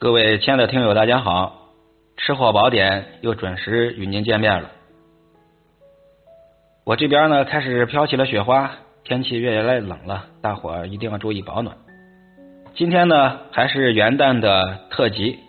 各位亲爱的听友，大家好！吃货宝典又准时与您见面了。我这边呢开始飘起了雪花，天气越来越冷了，大伙一定要注意保暖。今天呢还是元旦的特辑，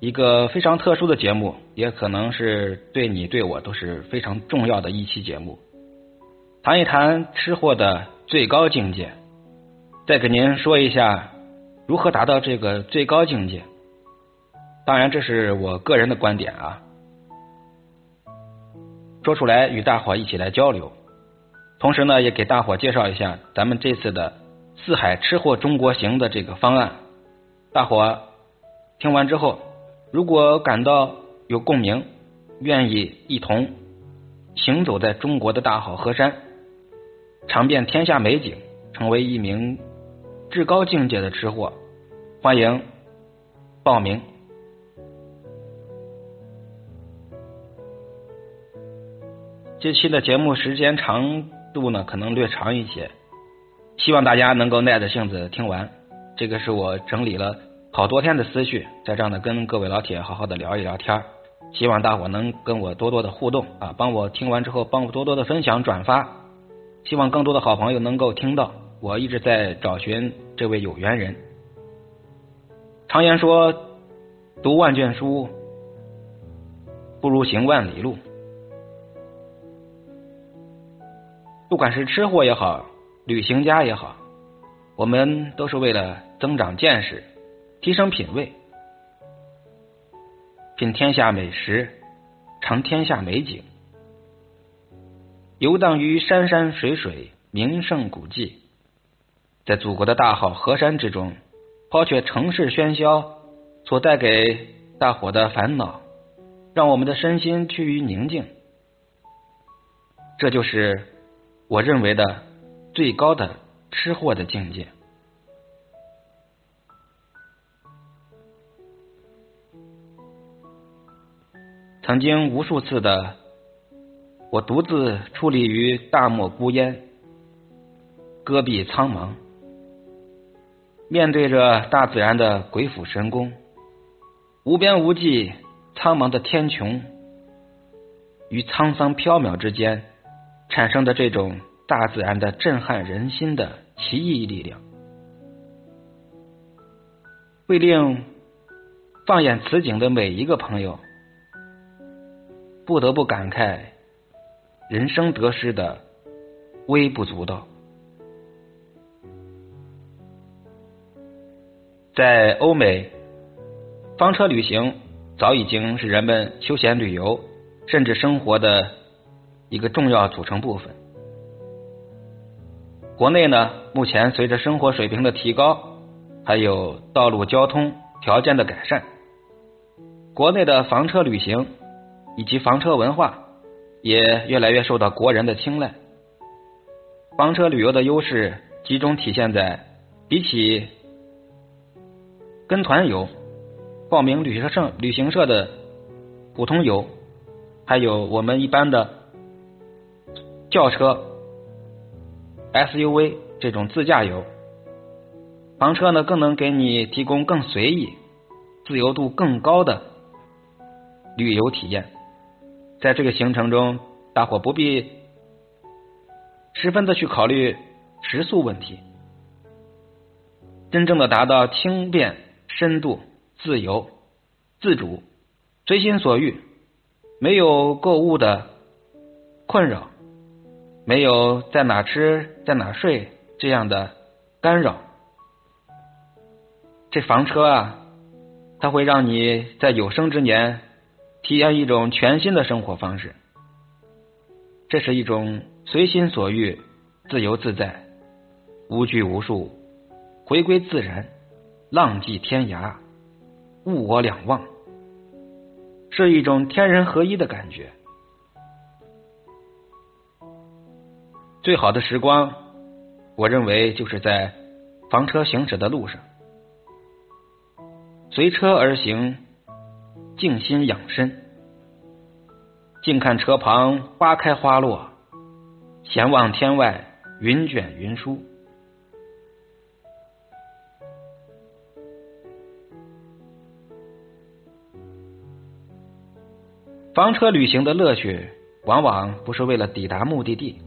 一个非常特殊的节目，也可能是对你对我都是非常重要的一期节目。谈一谈吃货的最高境界，再给您说一下如何达到这个最高境界。当然，这是我个人的观点啊，说出来与大伙一起来交流。同时呢，也给大伙介绍一下咱们这次的“四海吃货中国行”的这个方案。大伙听完之后，如果感到有共鸣，愿意一同行走在中国的大好河山，尝遍天下美景，成为一名至高境界的吃货，欢迎报名。这期的节目时间长度呢，可能略长一些，希望大家能够耐着性子听完。这个是我整理了好多天的思绪，在这儿呢跟各位老铁好好的聊一聊天希望大伙能跟我多多的互动啊，帮我听完之后帮我多多的分享转发，希望更多的好朋友能够听到。我一直在找寻这位有缘人。常言说，读万卷书不如行万里路。不管是吃货也好，旅行家也好，我们都是为了增长见识、提升品味，品天下美食，尝天下美景，游荡于山山水水、名胜古迹，在祖国的大好河山之中，抛却城市喧嚣所带给大伙的烦恼，让我们的身心趋于宁静。这就是。我认为的最高的吃货的境界。曾经无数次的，我独自矗立于大漠孤烟、戈壁苍茫，面对着大自然的鬼斧神工，无边无际苍茫的天穹与沧桑缥缈之间。产生的这种大自然的震撼人心的奇异力量，会令放眼此景的每一个朋友不得不感慨人生得失的微不足道。在欧美，房车旅行早已经是人们休闲旅游甚至生活的。一个重要组成部分。国内呢，目前随着生活水平的提高，还有道路交通条件的改善，国内的房车旅行以及房车文化也越来越受到国人的青睐。房车旅游的优势集中体现在，比起跟团游、报名旅行社、旅行社的普通游，还有我们一般的。轿车、SUV 这种自驾游，房车呢更能给你提供更随意、自由度更高的旅游体验。在这个行程中，大伙不必十分的去考虑食宿问题，真正的达到轻便、深度、自由、自主、随心所欲，没有购物的困扰。没有在哪吃在哪睡这样的干扰，这房车啊，它会让你在有生之年体验一种全新的生活方式。这是一种随心所欲、自由自在、无拘无束、回归自然、浪迹天涯、物我两忘，是一种天人合一的感觉。最好的时光我认为就是在房车行驶的路上。随车而行静心养身静看车旁花开花落闲望天外云卷云舒。房车旅行的乐趣往往不是为了抵达目的地。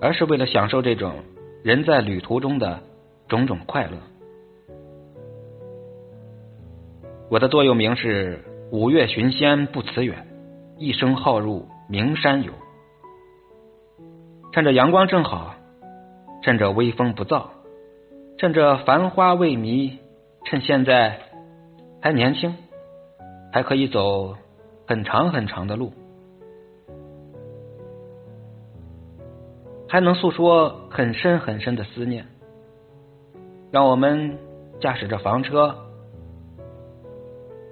而是为了享受这种人在旅途中的种种快乐。我的座右铭是“五岳寻仙不辞远，一生好入名山游”。趁着阳光正好，趁着微风不燥，趁着繁花未迷，趁现在还年轻，还可以走很长很长的路，还能诉说很深很深的思念。让我们驾驶着房车。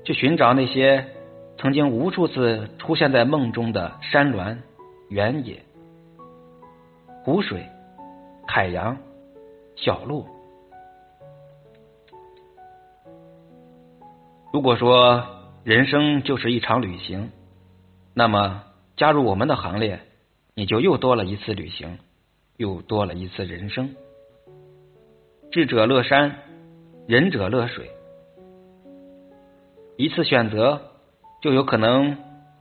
去寻找那些曾经无数次出现在梦中的山峦、原野、湖水、海洋、小路。如果说人生就是一场旅行，那么加入我们的行列，你就又多了一次旅行，又多了一次人生。智者乐山，仁者乐水。一次选择，就有可能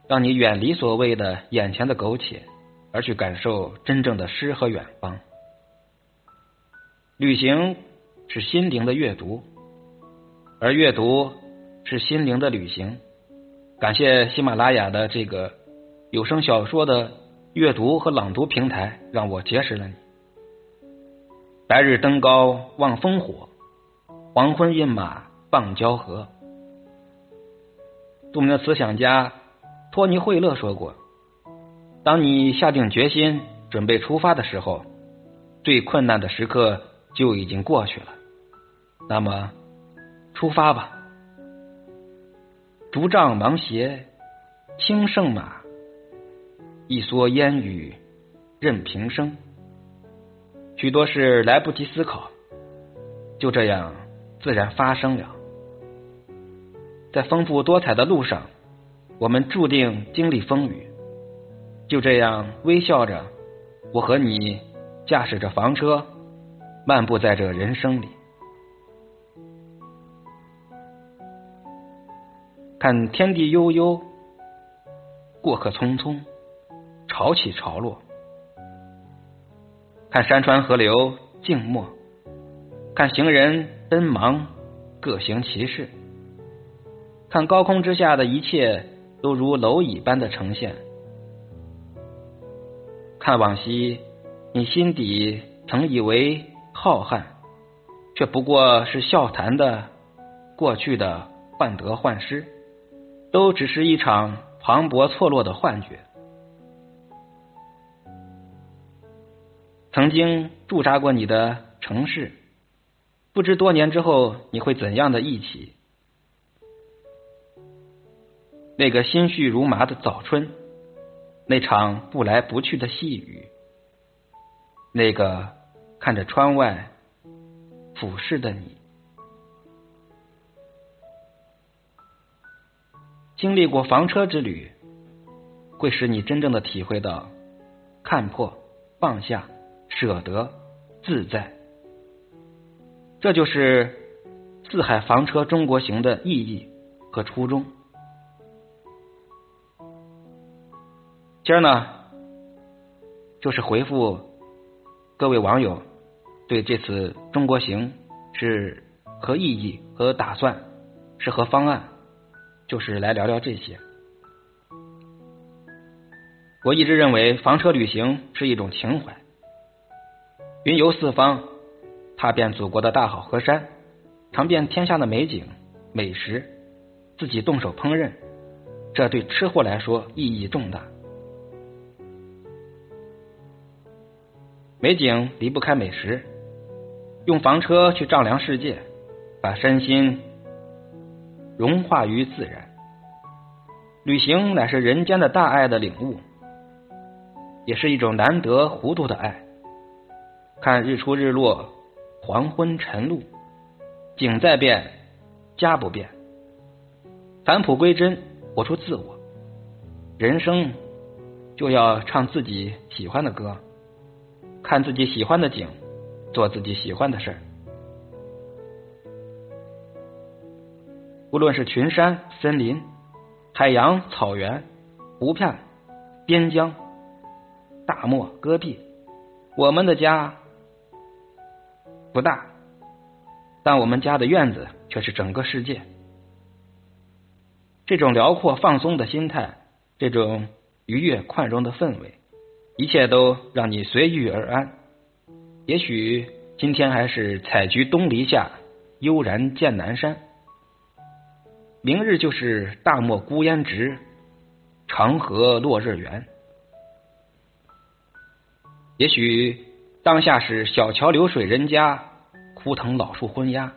让你远离所谓的眼前的苟且，而去感受真正的诗和远方。旅行是心灵的阅读，而阅读是心灵的旅行。感谢喜马拉雅的这个有声小说的阅读和朗读平台，让我结识了你。白日登高望烽火，黄昏饮马傍交河。著名的思想家托尼·惠勒说过：“当你下定决心准备出发的时候，最困难的时刻就已经过去了。那么，出发吧！竹杖芒鞋轻胜马，一蓑烟雨任平生。许多事来不及思考，就这样自然发生了。”在丰富多彩的路上，我们注定经历风雨。就这样微笑着，我和你驾驶着房车，漫步在这人生里，看天地悠悠，过客匆匆，潮起潮落；看山川河流静默，看行人奔忙，各行其事。看高空之下的一切都如蝼蚁般的呈现，看往昔你心底曾以为浩瀚，却不过是笑谈的过去的患得患失，都只是一场磅礴错落的幻觉。曾经驻扎过你的城市，不知多年之后你会怎样的忆起。那个心绪如麻的早春，那场不来不去的细雨，那个看着窗外俯视的你，经历过房车之旅，会使你真正的体会到看破、放下、舍得、自在。这就是四海房车中国行的意义和初衷。今儿呢，就是回复各位网友对这次中国行是何意义、和打算、是何方案，就是来聊聊这些。我一直认为房车旅行是一种情怀，云游四方，踏遍祖国的大好河山，尝遍天下的美景美食，自己动手烹饪，这对吃货来说意义重大。美景离不开美食，用房车去丈量世界，把身心融化于自然。旅行乃是人间的大爱的领悟，也是一种难得糊涂的爱。看日出日落，黄昏晨露，景在变，家不变。返璞归真，活出自我。人生就要唱自己喜欢的歌。看自己喜欢的景，做自己喜欢的事儿。无论是群山、森林、海洋、草原、湖畔、边疆、大漠、戈壁，我们的家不大，但我们家的院子却是整个世界。这种辽阔放松的心态，这种愉悦宽容的氛围，一切都让你随遇而安。也许今天还是采菊东篱下，悠然见南山。明日就是大漠孤烟直，长河落日圆。也许当下是小桥流水人家，枯藤老树昏鸦。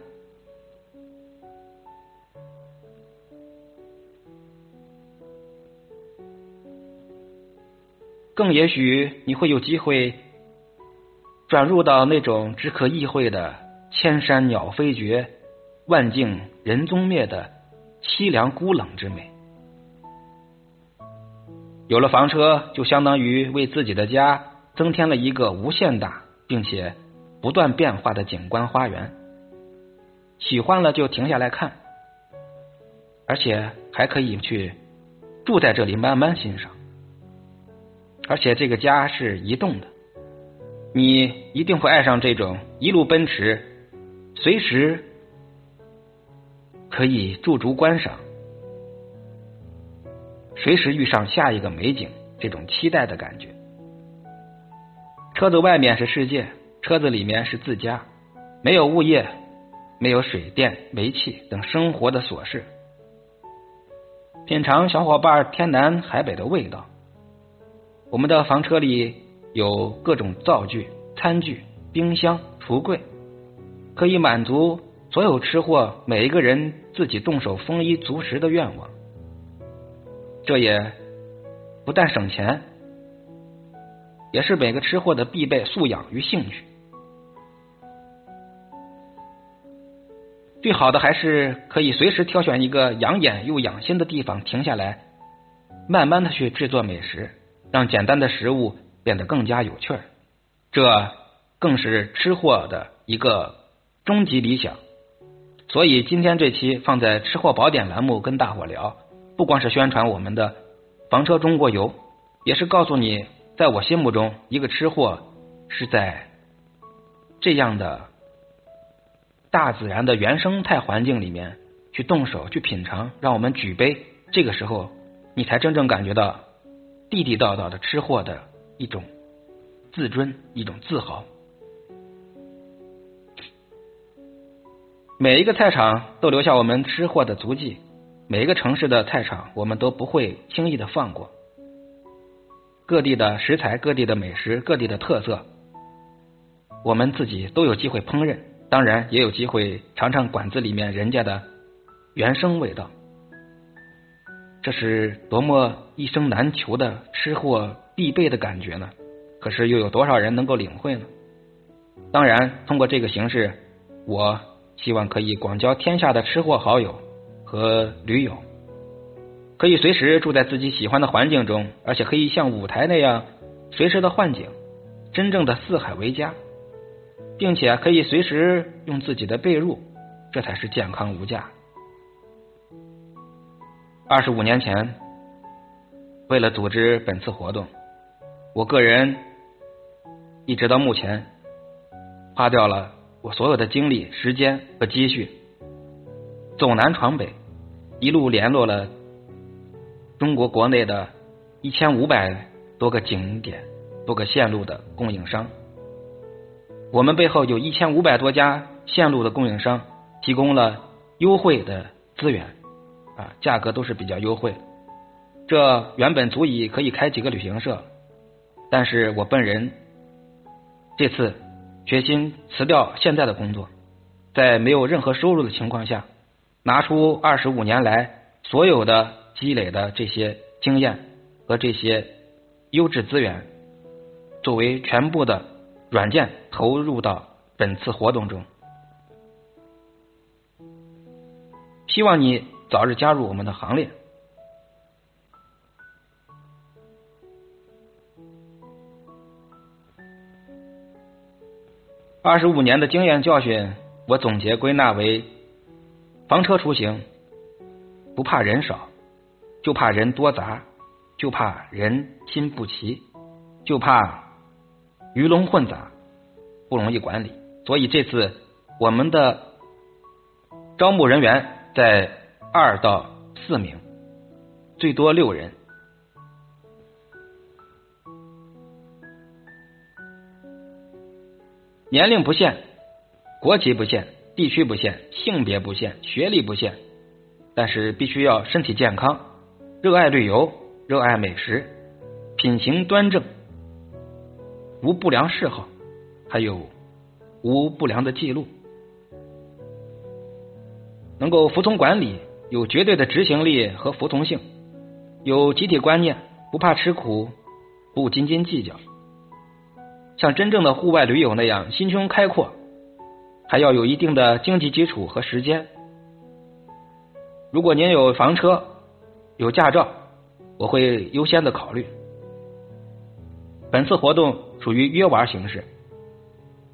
更也许你会有机会转入到那种只可意会的千山鸟飞绝，万径人踪灭的。凄凉孤冷之美。有了房车，就相当于为自己的家增添了一个无限大并且不断变化的景观花园。喜欢了就停下来看，而且还可以去住在这里慢慢欣赏。而且这个家是移动的，你一定会爱上这种一路奔驰，随时。可以驻足观赏，随时遇上下一个美景，这种期待的感觉。车子外面是世界，车子里面是自家，没有物业，没有水电煤气等生活的琐事，品尝小伙伴天南海北的味道。我们的房车里有各种灶具、餐具、冰箱、橱柜，可以满足。所有吃货，每一个人自己动手丰衣足食的愿望，这也不但省钱，也是每个吃货的必备素养与兴趣。最好的还是可以随时挑选一个养眼又养心的地方停下来，慢慢的去制作美食，让简单的食物变得更加有趣儿。这更是吃货的一个终极理想。所以今天这期放在吃货宝典栏目跟大伙聊，不光是宣传我们的房车中国游，也是告诉你，在我心目中，一个吃货是在这样的大自然的原生态环境里面去动手去品尝，让我们举杯，这个时候你才真正感觉到地地道道的吃货的一种自尊，一种自豪。每一个菜场都留下我们吃货的足迹，每一个城市的菜场我们都不会轻易的放过。各地的食材、各地的美食、各地的特色，我们自己都有机会烹饪，当然也有机会尝尝馆子里面人家的原生味道。这是多么一生难求的吃货必备的感觉呢？可是又有多少人能够领会呢？当然，通过这个形式，我。希望可以广交天下的吃货好友和驴友，可以随时住在自己喜欢的环境中，而且可以像舞台那样随时的换景，真正的四海为家，并且可以随时用自己的被褥，这才是健康无价。二十五年前，为了组织本次活动，我个人一直到目前花掉了。我所有的精力、时间和积蓄，走南闯北，一路联络了中国国内的一千五百多个景点、多个线路的供应商。我们背后有一千五百多家线路的供应商，提供了优惠的资源，啊，价格都是比较优惠。这原本足以可以开几个旅行社，但是我本人这次。决心辞掉现在的工作，在没有任何收入的情况下，拿出二十五年来所有的积累的这些经验和这些优质资源，作为全部的软件投入到本次活动中。希望你早日加入我们的行列。二十五年的经验教训，我总结归纳为：房车出行不怕人少，就怕人多杂；就怕人心不齐，就怕鱼龙混杂，不容易管理。所以这次我们的招募人员在二到四名，最多六人。年龄不限，国籍不限，地区不限，性别不限，学历不限，但是必须要身体健康，热爱旅游，热爱美食，品行端正，无不良嗜好，还有无不良的记录，能够服从管理，有绝对的执行力和服从性，有集体观念，不怕吃苦，不斤斤计较。像真正的户外驴友那样心胸开阔，还要有一定的经济基础和时间。如果您有房车、有驾照，我会优先的考虑。本次活动属于约玩形式，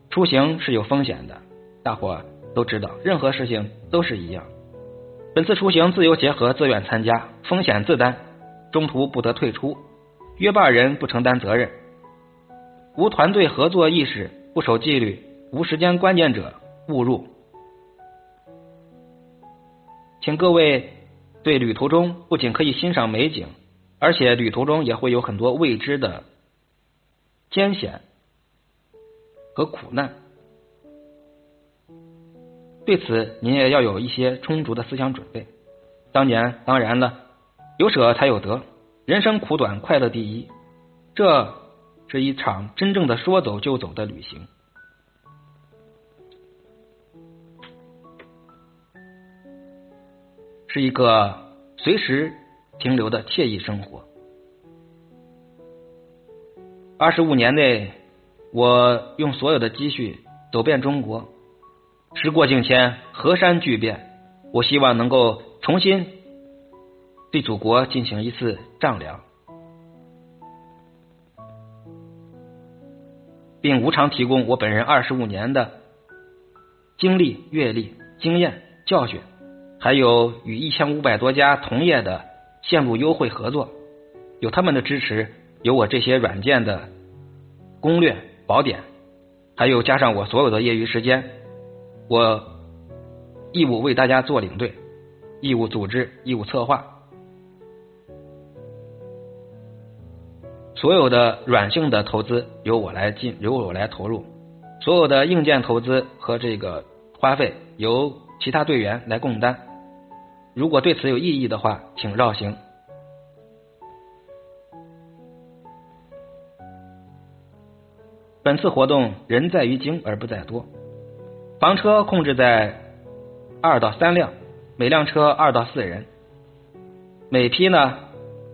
出行是有风险的，大伙都知道，任何事情都是一样。本次出行自由结合，自愿参加，风险自担，中途不得退出，约伴人不承担责任。无团队合作意识、不守纪律、无时间观念者勿入。请各位对旅途中不仅可以欣赏美景，而且旅途中也会有很多未知的艰险和苦难。对此，您也要有一些充足的思想准备。当年，当然了，有舍才有得，人生苦短，快乐第一。这。是一场真正的说走就走的旅行，是一个随时停留的惬意生活。二十五年内，我用所有的积蓄走遍中国，时过境迁，河山巨变，我希望能够重新对祖国进行一次丈量。并无偿提供我本人二十五年的经历、阅历、经验、教训，还有与一千五百多家同业的线路优惠合作。有他们的支持，有我这些软件的攻略宝典，还有加上我所有的业余时间，我义务为大家做领队，义务组织，义务策划。所有的软性的投资由我来进，由我来投入；所有的硬件投资和这个花费由其他队员来共担。如果对此有异议的话，请绕行。本次活动人在于精而不在多，房车控制在二到三辆，每辆车二到四人，每批呢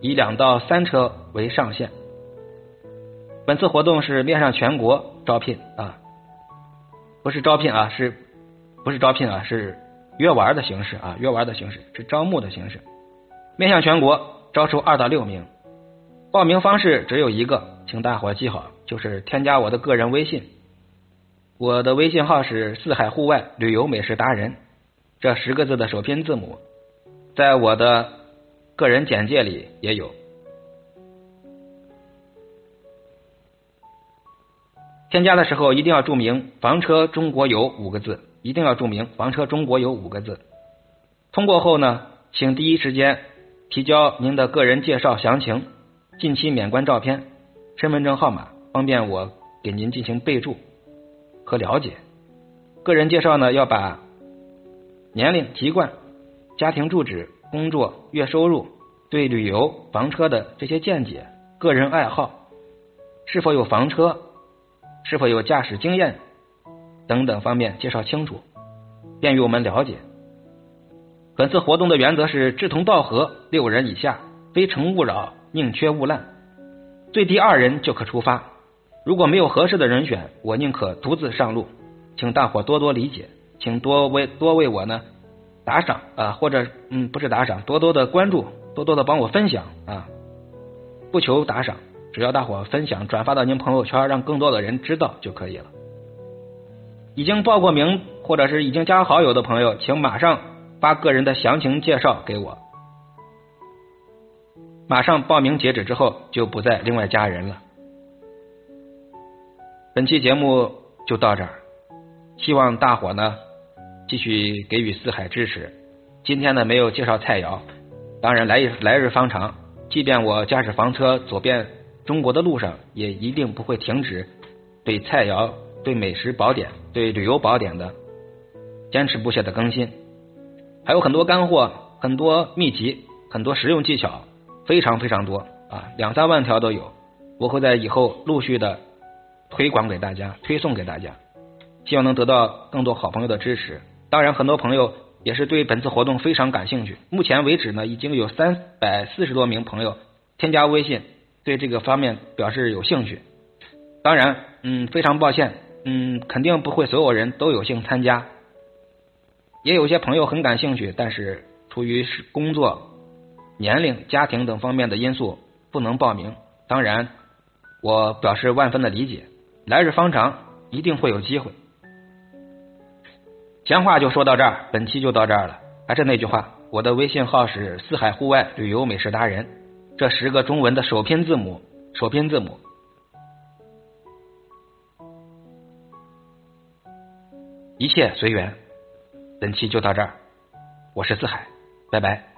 以两到三车为上限。本次活动是面向全国招聘啊，不是招聘啊，是不是招聘啊？是约玩的形式啊，约玩的形式是招募的形式，面向全国招收二到六名，报名方式只有一个，请大伙记好，就是添加我的个人微信，我的微信号是四海户外旅游美食达人，这十个字的首拼字母，在我的个人简介里也有。添加的时候一定要注明“房车中国游”五个字，一定要注明“房车中国有”五个字。通过后呢，请第一时间提交您的个人介绍详情、近期免冠照片、身份证号码，方便我给您进行备注和了解。个人介绍呢，要把年龄、籍贯、家庭住址、工作、月收入、对旅游、房车的这些见解、个人爱好、是否有房车。是否有驾驶经验等等方面介绍清楚，便于我们了解。本次活动的原则是志同道合，六人以下，非诚勿扰，宁缺毋滥，最低二人就可出发。如果没有合适的人选，我宁可独自上路，请大伙多多理解，请多为多为我呢打赏啊，或者嗯不是打赏，多多的关注，多多的帮我分享啊，不求打赏。只要大伙分享、转发到您朋友圈，让更多的人知道就可以了。已经报过名或者是已经加好友的朋友，请马上发个人的详情介绍给我。马上报名截止之后就不再另外加人了。本期节目就到这儿，希望大伙呢继续给予四海支持。今天呢没有介绍菜肴，当然来日来日方长，即便我驾驶房车走遍中国的路上，也一定不会停止对菜肴、对美食宝典、对旅游宝典的坚持不懈的更新。还有很多干货，很多秘籍，很多实用技巧。非常非常多啊，两三万条都有，我会在以后陆续的推广给大家，推送给大家，希望能得到更多好朋友的支持。当然，很多朋友也是对本次活动非常感兴趣。目前为止呢，已经有三百四十多名朋友添加微信，对这个方面表示有兴趣。当然，嗯，非常抱歉，嗯，肯定不会所有人都有幸参加，也有些朋友很感兴趣，但是出于是工作。年龄、家庭等方面的因素不能报名，当然我表示万分的理解。来日方长，一定会有机会。闲话就说到这儿，本期就到这儿了。还是那句话，我的微信号是四海户外旅游美食达人，这十个中文的首拼字母，首拼字母。一切随缘，本期就到这儿，我是四海，拜拜。